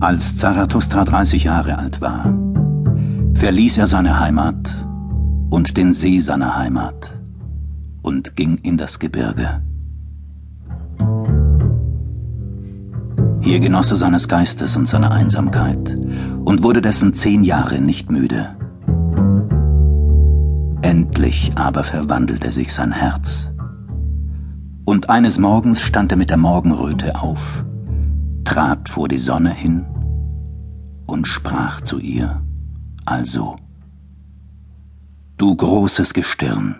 Als Zarathustra 30 Jahre alt war, verließ er seine Heimat und den See seiner Heimat und ging in das Gebirge. Hier genoss er seines Geistes und seiner Einsamkeit und wurde dessen zehn Jahre nicht müde. Endlich aber verwandelte sich sein Herz. Und eines Morgens stand er mit der Morgenröte auf, trat vor die Sonne hin und sprach zu ihr also. Du großes Gestirn,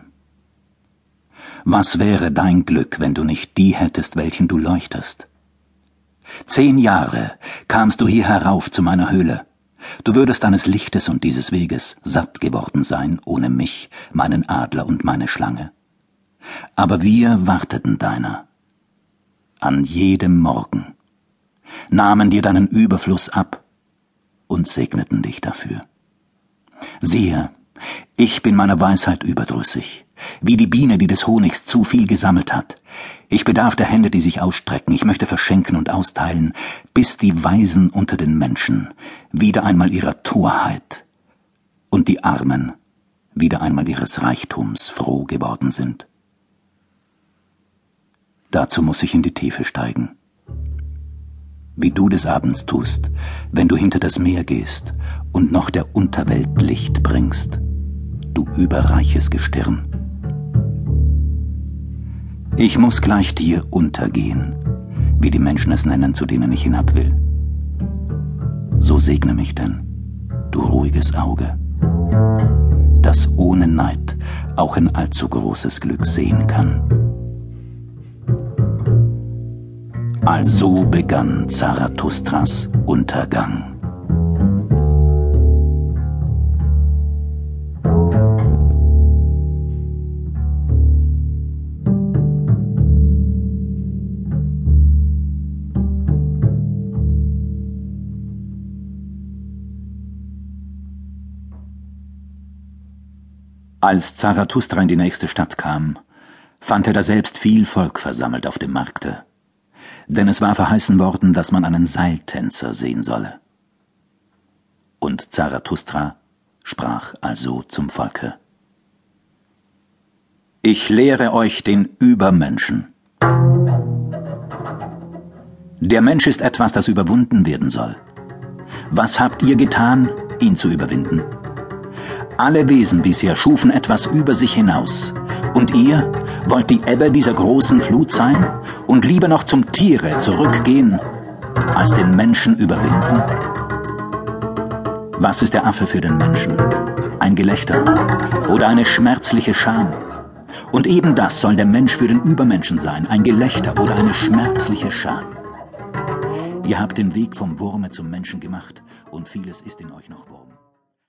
was wäre dein Glück, wenn du nicht die hättest, welchen du leuchtest? Zehn Jahre kamst du hier herauf zu meiner Höhle. Du würdest deines Lichtes und dieses Weges satt geworden sein, ohne mich, meinen Adler und meine Schlange. Aber wir warteten deiner. An jedem Morgen, nahmen dir deinen Überfluss ab und segneten dich dafür. Siehe, ich bin meiner Weisheit überdrüssig, wie die Biene, die des Honigs zu viel gesammelt hat. Ich bedarf der Hände, die sich ausstrecken, ich möchte verschenken und austeilen, bis die Weisen unter den Menschen wieder einmal ihrer Torheit und die Armen wieder einmal ihres Reichtums froh geworden sind. Dazu muss ich in die Tiefe steigen. Wie du des Abends tust, wenn du hinter das Meer gehst und noch der Unterwelt Licht bringst du überreiches Gestirn. Ich muss gleich dir untergehen, wie die Menschen es nennen, zu denen ich hinab will. So segne mich denn, du ruhiges Auge, das ohne Neid auch ein allzu großes Glück sehen kann. Also begann Zarathustras Untergang. Als Zarathustra in die nächste Stadt kam, fand er da selbst viel Volk versammelt auf dem Markte, denn es war verheißen worden, dass man einen Seiltänzer sehen solle. Und Zarathustra sprach also zum Volke. Ich lehre euch den Übermenschen. Der Mensch ist etwas, das überwunden werden soll. Was habt ihr getan, ihn zu überwinden? Alle Wesen bisher schufen etwas über sich hinaus. Und ihr wollt die Ebbe dieser großen Flut sein und lieber noch zum Tiere zurückgehen, als den Menschen überwinden? Was ist der Affe für den Menschen? Ein Gelächter oder eine schmerzliche Scham? Und eben das soll der Mensch für den Übermenschen sein, ein Gelächter oder eine schmerzliche Scham. Ihr habt den Weg vom Wurme zum Menschen gemacht, und vieles ist in euch noch Wurm.